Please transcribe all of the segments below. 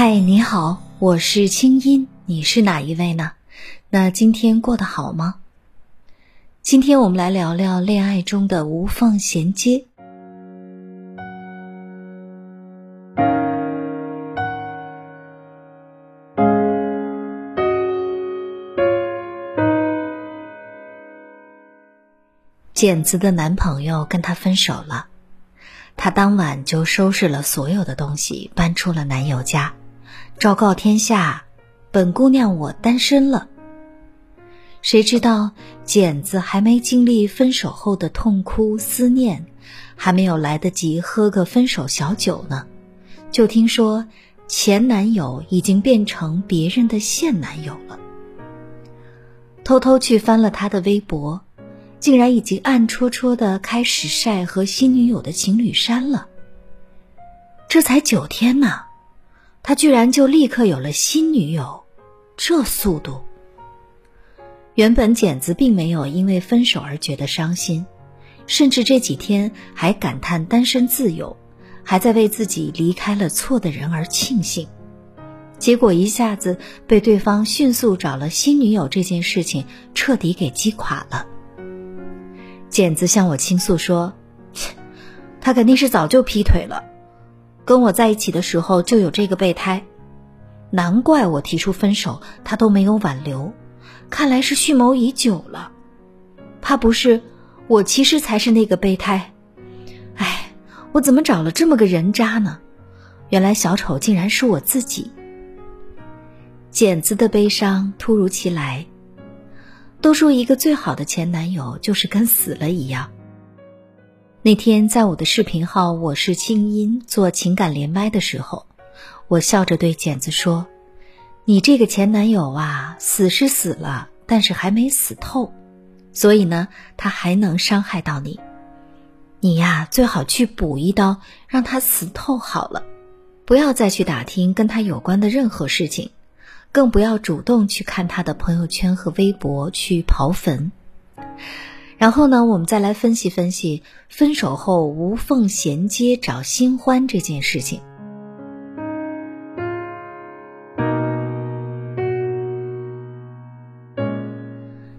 嗨，你好，我是清音，你是哪一位呢？那今天过得好吗？今天我们来聊聊恋爱中的无缝衔接。简子的男朋友跟她分手了，她当晚就收拾了所有的东西，搬出了男友家，昭告天下：“本姑娘我单身了。”谁知道简子还没经历分手后的痛哭思念，还没有来得及喝个分手小酒呢，就听说前男友已经变成别人的现男友了。偷偷去翻了他的微博。竟然已经暗戳戳的开始晒和新女友的情侣衫了。这才九天呢，他居然就立刻有了新女友，这速度。原本简子并没有因为分手而觉得伤心，甚至这几天还感叹单身自由，还在为自己离开了错的人而庆幸。结果一下子被对方迅速找了新女友这件事情彻底给击垮了。简子向我倾诉说：“ 他肯定是早就劈腿了，跟我在一起的时候就有这个备胎，难怪我提出分手他都没有挽留，看来是蓄谋已久了。怕不是我其实才是那个备胎。哎，我怎么找了这么个人渣呢？原来小丑竟然是我自己。”简子的悲伤突如其来。都说一个最好的前男友就是跟死了一样。那天在我的视频号“我是清音”做情感连麦的时候，我笑着对简子说：“你这个前男友啊，死是死了，但是还没死透，所以呢，他还能伤害到你。你呀，最好去补一刀，让他死透好了，不要再去打听跟他有关的任何事情。”更不要主动去看他的朋友圈和微博去刨坟。然后呢，我们再来分析分析分手后无缝衔接找新欢这件事情。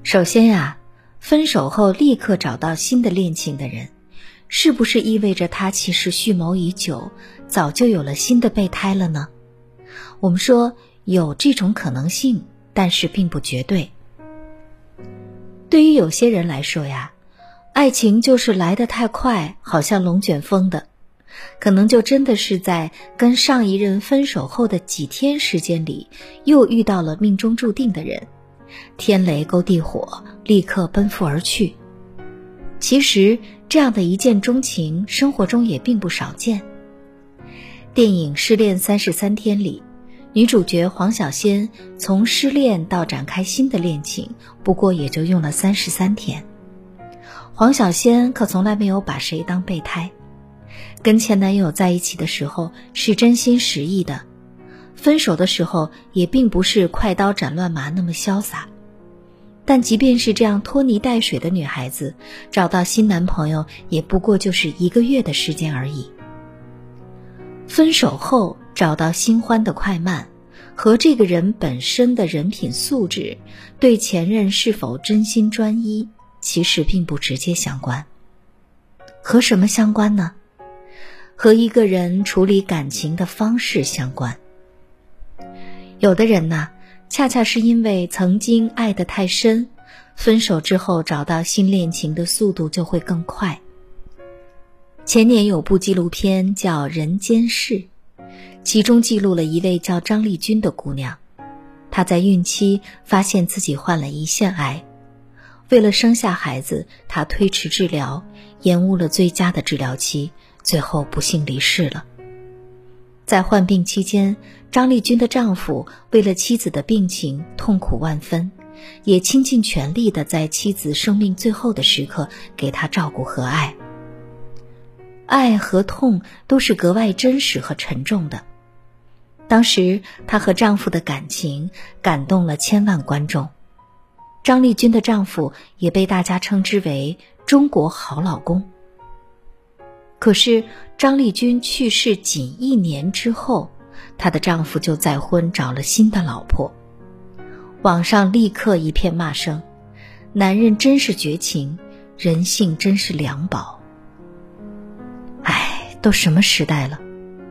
首先呀，分手后立刻找到新的恋情的人，是不是意味着他其实蓄谋已久，早就有了新的备胎了呢？我们说。有这种可能性，但是并不绝对。对于有些人来说呀，爱情就是来得太快，好像龙卷风的，可能就真的是在跟上一任分手后的几天时间里，又遇到了命中注定的人，天雷勾地火，立刻奔赴而去。其实这样的一见钟情，生活中也并不少见。电影《失恋三十三天》里。女主角黄小仙从失恋到展开新的恋情，不过也就用了三十三天。黄小仙可从来没有把谁当备胎，跟前男友在一起的时候是真心实意的，分手的时候也并不是快刀斩乱麻那么潇洒。但即便是这样拖泥带水的女孩子，找到新男朋友也不过就是一个月的时间而已。分手后。找到新欢的快慢，和这个人本身的人品素质，对前任是否真心专一，其实并不直接相关。和什么相关呢？和一个人处理感情的方式相关。有的人呢，恰恰是因为曾经爱得太深，分手之后找到新恋情的速度就会更快。前年有部纪录片叫《人间世》。其中记录了一位叫张丽君的姑娘，她在孕期发现自己患了胰腺癌，为了生下孩子，她推迟治疗，延误了最佳的治疗期，最后不幸离世了。在患病期间，张丽君的丈夫为了妻子的病情痛苦万分，也倾尽全力的在妻子生命最后的时刻给她照顾和爱。爱和痛都是格外真实和沉重的。当时她和丈夫的感情感动了千万观众，张丽君的丈夫也被大家称之为“中国好老公”。可是张丽君去世仅一年之后，她的丈夫就再婚找了新的老婆，网上立刻一片骂声：“男人真是绝情，人性真是良宝。”唉，都什么时代了，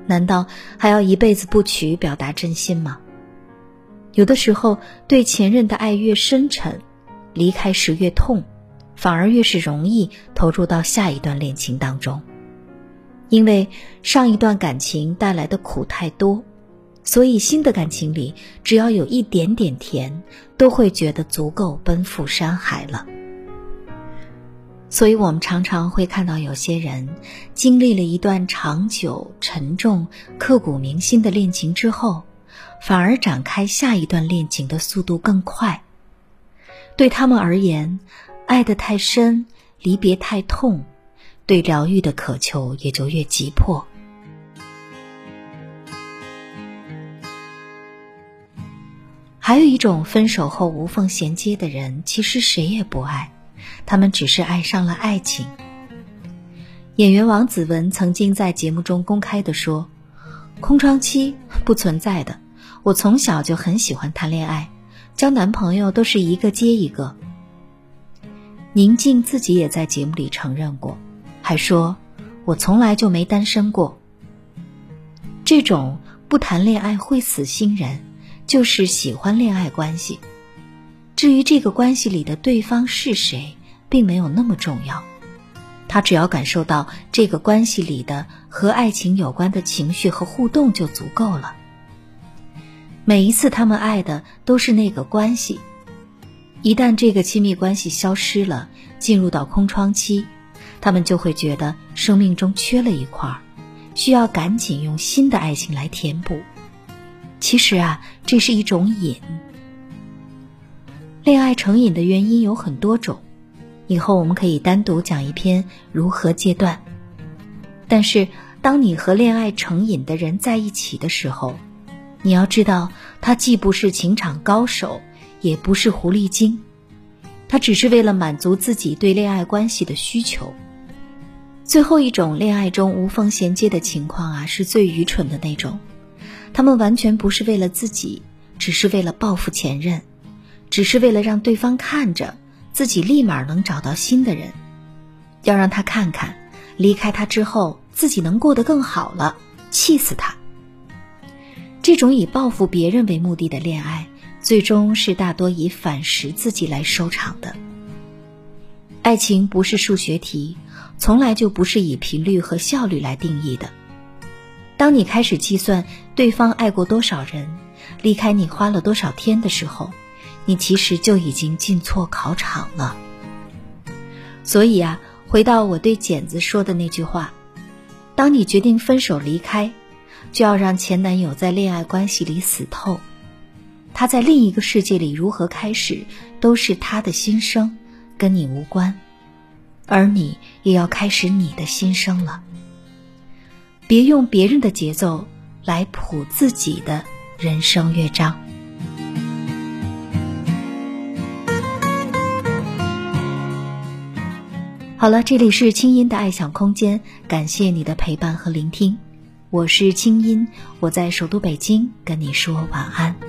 难道还要一辈子不娶表达真心吗？有的时候，对前任的爱越深沉，离开时越痛，反而越是容易投入到下一段恋情当中。因为上一段感情带来的苦太多，所以新的感情里只要有一点点甜，都会觉得足够奔赴山海了。所以我们常常会看到有些人经历了一段长久、沉重、刻骨铭心的恋情之后，反而展开下一段恋情的速度更快。对他们而言，爱得太深，离别太痛。对疗愈的渴求也就越急迫。还有一种分手后无缝衔接的人，其实谁也不爱，他们只是爱上了爱情。演员王子文曾经在节目中公开的说：“空窗期不存在的，我从小就很喜欢谈恋爱，交男朋友都是一个接一个。”宁静自己也在节目里承认过。还说，我从来就没单身过。这种不谈恋爱会死心人，就是喜欢恋爱关系。至于这个关系里的对方是谁，并没有那么重要。他只要感受到这个关系里的和爱情有关的情绪和互动就足够了。每一次他们爱的都是那个关系，一旦这个亲密关系消失了，进入到空窗期。他们就会觉得生命中缺了一块儿，需要赶紧用新的爱情来填补。其实啊，这是一种瘾。恋爱成瘾的原因有很多种，以后我们可以单独讲一篇如何戒断。但是，当你和恋爱成瘾的人在一起的时候，你要知道，他既不是情场高手，也不是狐狸精，他只是为了满足自己对恋爱关系的需求。最后一种恋爱中无缝衔接的情况啊，是最愚蠢的那种。他们完全不是为了自己，只是为了报复前任，只是为了让对方看着自己立马能找到新的人，要让他看看离开他之后自己能过得更好了，气死他。这种以报复别人为目的的恋爱，最终是大多以反噬自己来收场的。爱情不是数学题。从来就不是以频率和效率来定义的。当你开始计算对方爱过多少人，离开你花了多少天的时候，你其实就已经进错考场了。所以啊，回到我对剪子说的那句话：，当你决定分手离开，就要让前男友在恋爱关系里死透。他在另一个世界里如何开始，都是他的心声，跟你无关。而你也要开始你的心声了。别用别人的节奏来谱自己的人生乐章。好了，这里是清音的爱想空间，感谢你的陪伴和聆听，我是清音，我在首都北京跟你说晚安。